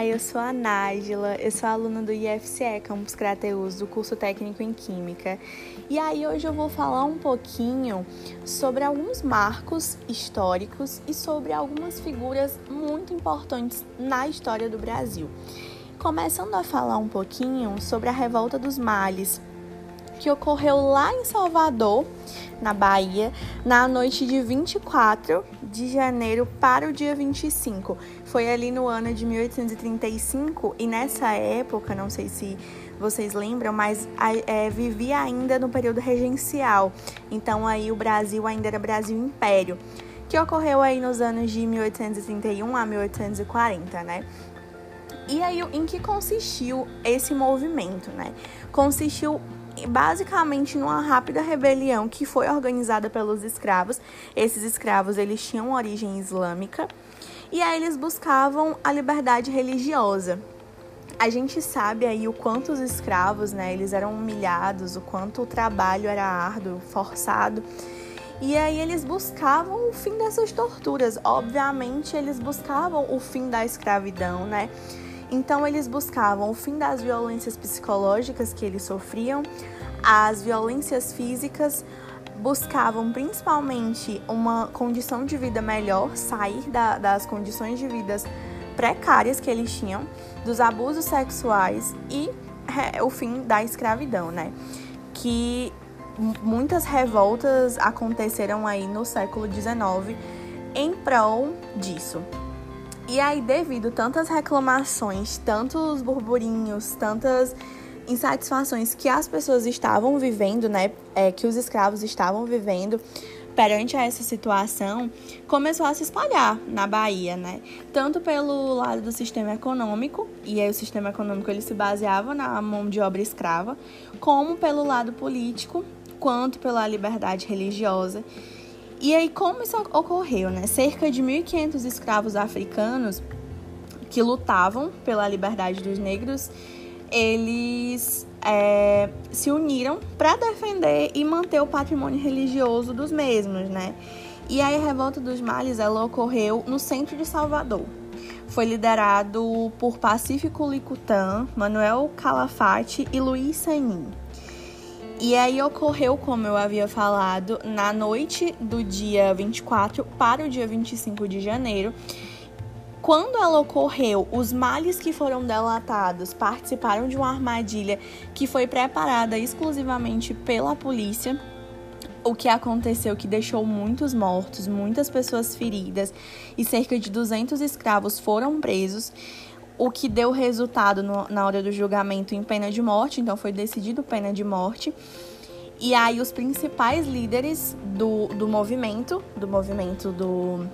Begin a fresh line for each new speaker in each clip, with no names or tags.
Olá, eu sou a Nájila, eu sou aluna do IFCE Campus Crateus, do curso técnico em Química. E aí hoje eu vou falar um pouquinho sobre alguns marcos históricos e sobre algumas figuras muito importantes na história do Brasil. Começando a falar um pouquinho sobre a Revolta dos Males, que ocorreu lá em Salvador, na Bahia, na noite de 24 de janeiro para o dia 25. Foi ali no ano de 1835 e nessa época, não sei se vocês lembram, mas é, vivia ainda no período regencial. Então aí o Brasil ainda era Brasil Império, que ocorreu aí nos anos de 1831 a 1840, né? E aí, em que consistiu esse movimento, né? Consistiu basicamente numa rápida rebelião que foi organizada pelos escravos. Esses escravos eles tinham origem islâmica e aí eles buscavam a liberdade religiosa. A gente sabe aí o quanto os escravos, né, eles eram humilhados, o quanto o trabalho era árduo, forçado. E aí eles buscavam o fim dessas torturas. Obviamente, eles buscavam o fim da escravidão, né? Então eles buscavam o fim das violências psicológicas que eles sofriam, as violências físicas, buscavam principalmente uma condição de vida melhor, sair da, das condições de vidas precárias que eles tinham, dos abusos sexuais e é, o fim da escravidão, né? Que muitas revoltas aconteceram aí no século XIX em prol disso. E aí, devido tantas reclamações, tantos burburinhos, tantas insatisfações que as pessoas estavam vivendo, né, é, que os escravos estavam vivendo perante essa situação, começou a se espalhar na Bahia, né? Tanto pelo lado do sistema econômico, e aí o sistema econômico ele se baseava na mão de obra escrava, como pelo lado político, quanto pela liberdade religiosa. E aí, como isso ocorreu, né? Cerca de 1.500 escravos africanos que lutavam pela liberdade dos negros, eles é, se uniram para defender e manter o patrimônio religioso dos mesmos, né? E aí a revolta dos males ela ocorreu no centro de Salvador. Foi liderado por Pacífico Licutã, Manuel Calafate e Luiz Sanin. E aí ocorreu, como eu havia falado, na noite do dia 24 para o dia 25 de janeiro. Quando ela ocorreu, os males que foram delatados participaram de uma armadilha que foi preparada exclusivamente pela polícia. O que aconteceu que deixou muitos mortos, muitas pessoas feridas e cerca de 200 escravos foram presos o que deu resultado no, na hora do julgamento em pena de morte, então foi decidido pena de morte. E aí os principais líderes do, do movimento, do movimento do,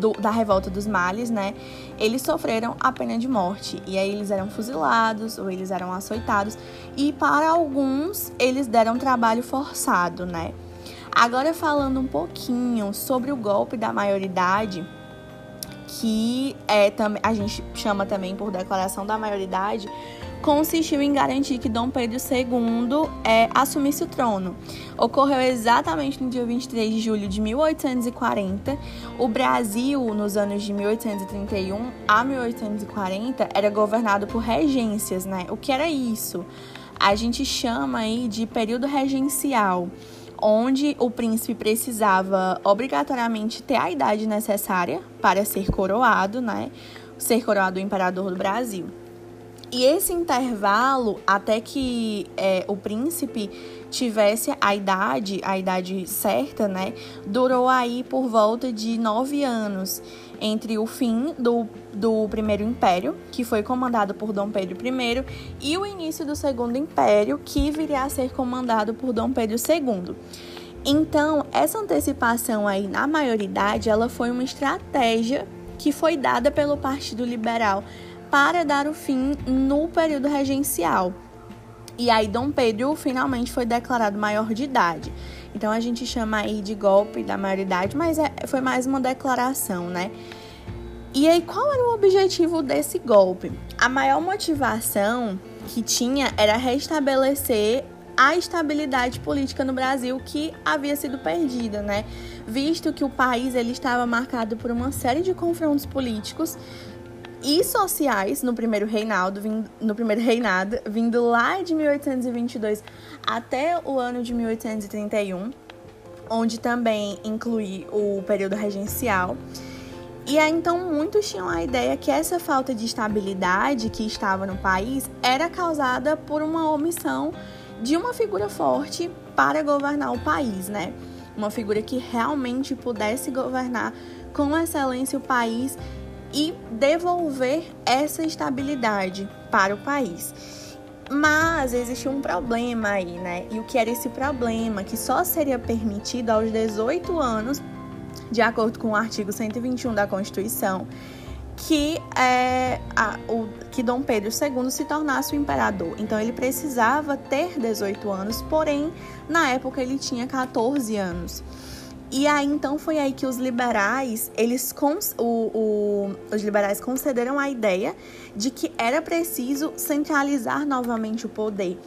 do, da revolta dos males, né? Eles sofreram a pena de morte. E aí eles eram fuzilados ou eles eram açoitados. E para alguns eles deram trabalho forçado, né? Agora falando um pouquinho sobre o golpe da maioridade, que é, a gente chama também por declaração da maioridade, consistiu em garantir que Dom Pedro II é, assumisse o trono. Ocorreu exatamente no dia 23 de julho de 1840. O Brasil, nos anos de 1831 a 1840, era governado por regências, né? O que era isso? A gente chama aí de período regencial onde o príncipe precisava obrigatoriamente ter a idade necessária para ser coroado, né? Ser coroado imperador do Brasil. E esse intervalo, até que é, o príncipe tivesse a idade, a idade certa, né, durou aí por volta de nove anos, entre o fim do, do Primeiro Império, que foi comandado por Dom Pedro I, e o início do Segundo Império, que viria a ser comandado por Dom Pedro II. Então, essa antecipação aí na maioridade, ela foi uma estratégia que foi dada pelo Partido Liberal para dar o fim no período regencial. E aí Dom Pedro finalmente foi declarado maior de idade. Então a gente chama aí de golpe da maioridade, mas é, foi mais uma declaração, né? E aí qual era o objetivo desse golpe? A maior motivação que tinha era restabelecer a estabilidade política no Brasil que havia sido perdida, né? Visto que o país ele estava marcado por uma série de confrontos políticos e sociais no primeiro reinado, no primeiro reinado, vindo lá de 1822 até o ano de 1831, onde também inclui o período regencial. E aí, então, muitos tinham a ideia que essa falta de estabilidade que estava no país era causada por uma omissão de uma figura forte para governar o país, né? Uma figura que realmente pudesse governar com excelência o país e devolver essa estabilidade para o país. Mas existe um problema aí, né? E o que era esse problema? Que só seria permitido aos 18 anos, de acordo com o artigo 121 da Constituição, que, é, a, o, que Dom Pedro II se tornasse o imperador. Então ele precisava ter 18 anos, porém, na época ele tinha 14 anos. E aí então foi aí que os liberais, eles o, o, os liberais concederam a ideia de que era preciso centralizar novamente o poder.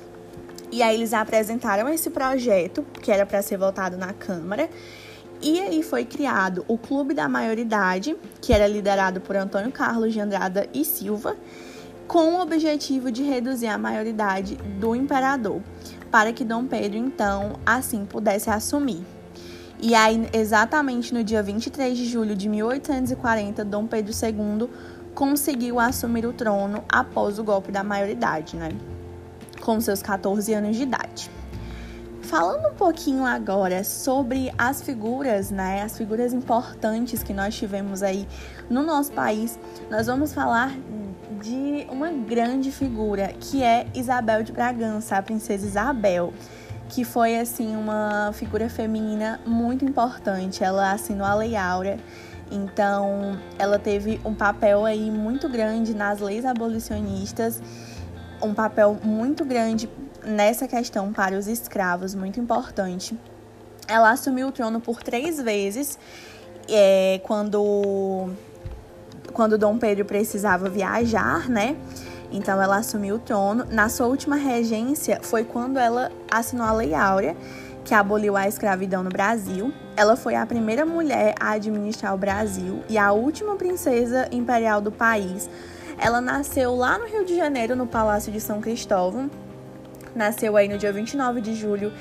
E aí eles apresentaram esse projeto, que era para ser votado na Câmara, e aí foi criado o Clube da Maioridade, que era liderado por Antônio Carlos de Andrada e Silva, com o objetivo de reduzir a maioridade do imperador, para que Dom Pedro então assim pudesse assumir. E aí, exatamente no dia 23 de julho de 1840, Dom Pedro II conseguiu assumir o trono após o golpe da maioridade, né? Com seus 14 anos de idade. Falando um pouquinho agora sobre as figuras, né? As figuras importantes que nós tivemos aí no nosso país, nós vamos falar de uma grande figura que é Isabel de Bragança, a princesa Isabel que foi assim uma figura feminina muito importante. Ela assinou a Lei Áurea, então ela teve um papel aí muito grande nas leis abolicionistas, um papel muito grande nessa questão para os escravos, muito importante. Ela assumiu o trono por três vezes, é, quando quando Dom Pedro precisava viajar, né? Então ela assumiu o trono. Na sua última regência foi quando ela assinou a Lei Áurea, que aboliu a escravidão no Brasil. Ela foi a primeira mulher a administrar o Brasil e a última princesa imperial do país. Ela nasceu lá no Rio de Janeiro, no Palácio de São Cristóvão. Nasceu aí no dia 29 de julho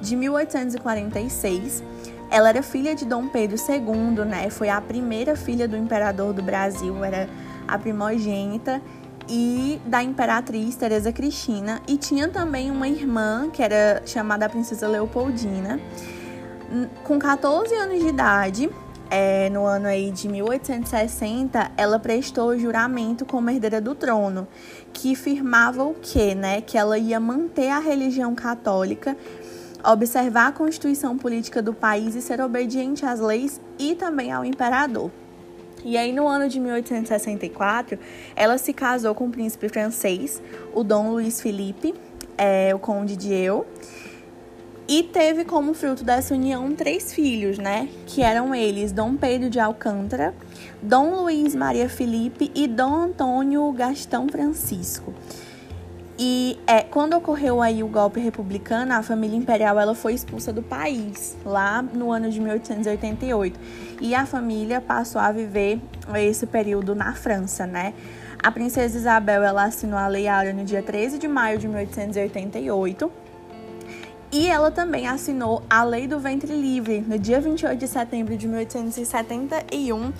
de 1846. Ela era filha de Dom Pedro II, né? Foi a primeira filha do imperador do Brasil, era a primogênita e da imperatriz Teresa Cristina e tinha também uma irmã que era chamada Princesa Leopoldina. Com 14 anos de idade, é, no ano aí de 1860, ela prestou juramento como herdeira do trono, que firmava o quê, né? Que ela ia manter a religião católica, observar a constituição política do país e ser obediente às leis e também ao imperador. E aí, no ano de 1864, ela se casou com o príncipe francês, o Dom Luiz Felipe, é, o Conde de Eu, e teve como fruto dessa união três filhos, né? Que eram eles Dom Pedro de Alcântara, Dom Luiz Maria Felipe e Dom Antônio Gastão Francisco. E é, quando ocorreu aí o golpe republicano, a família imperial ela foi expulsa do país, lá no ano de 1888. E a família passou a viver esse período na França, né? A princesa Isabel ela assinou a Lei Áurea no dia 13 de maio de 1888. E ela também assinou a Lei do Ventre Livre no dia 28 de setembro de 1871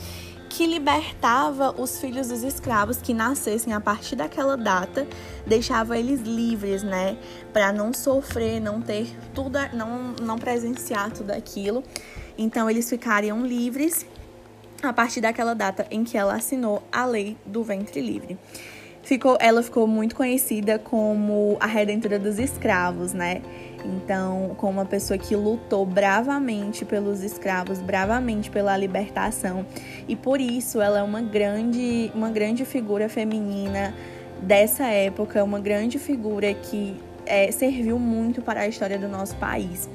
que libertava os filhos dos escravos que nascessem a partir daquela data, deixava eles livres, né, para não sofrer, não ter tudo, não não presenciar tudo aquilo. Então eles ficariam livres a partir daquela data em que ela assinou a lei do ventre livre. Ficou, ela ficou muito conhecida como a redentora dos escravos, né? Então, como uma pessoa que lutou bravamente pelos escravos, bravamente pela libertação, e por isso ela é uma grande, uma grande figura feminina dessa época, uma grande figura que é, serviu muito para a história do nosso país.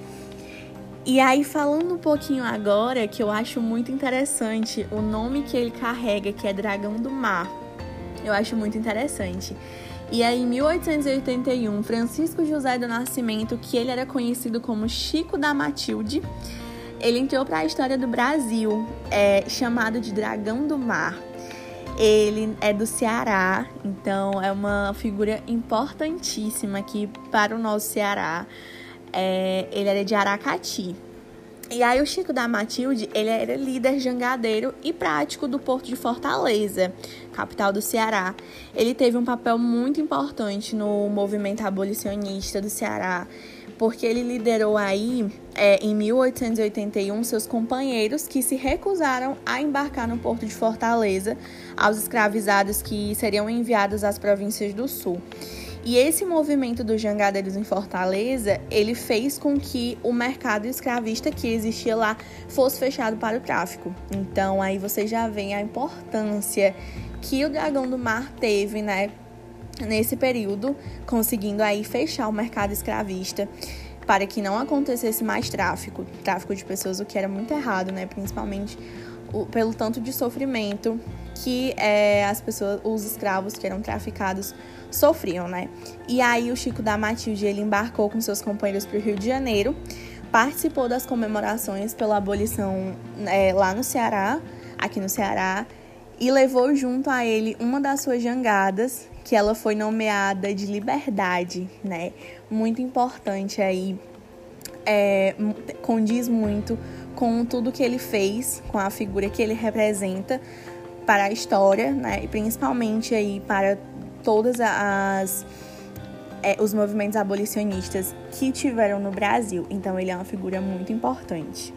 E aí, falando um pouquinho agora, que eu acho muito interessante o nome que ele carrega, que é Dragão do Mar. Eu acho muito interessante. E aí, em 1881, Francisco José do Nascimento, que ele era conhecido como Chico da Matilde, ele entrou para a história do Brasil, é, chamado de Dragão do Mar. Ele é do Ceará, então é uma figura importantíssima aqui para o nosso Ceará. É, ele era de Aracati. E aí o Chico da Matilde, ele era líder jangadeiro e prático do Porto de Fortaleza, capital do Ceará. Ele teve um papel muito importante no movimento abolicionista do Ceará, porque ele liderou aí, é, em 1881, seus companheiros que se recusaram a embarcar no Porto de Fortaleza aos escravizados que seriam enviados às províncias do Sul. E esse movimento dos jangadeiros em Fortaleza, ele fez com que o mercado escravista que existia lá fosse fechado para o tráfico. Então aí você já vê a importância que o Dragão do Mar teve, né, nesse período, conseguindo aí fechar o mercado escravista para que não acontecesse mais tráfico, tráfico de pessoas, o que era muito errado, né, principalmente pelo tanto de sofrimento que é, as pessoas, os escravos que eram traficados sofriam, né? E aí o Chico da Matilde ele embarcou com seus companheiros para o Rio de Janeiro, participou das comemorações pela abolição é, lá no Ceará, aqui no Ceará, e levou junto a ele uma das suas jangadas, que ela foi nomeada de Liberdade, né? Muito importante aí, é, condiz muito com tudo que ele fez, com a figura que ele representa para a história, né? E principalmente aí para todas as é, os movimentos abolicionistas que tiveram no Brasil. Então ele é uma figura muito importante.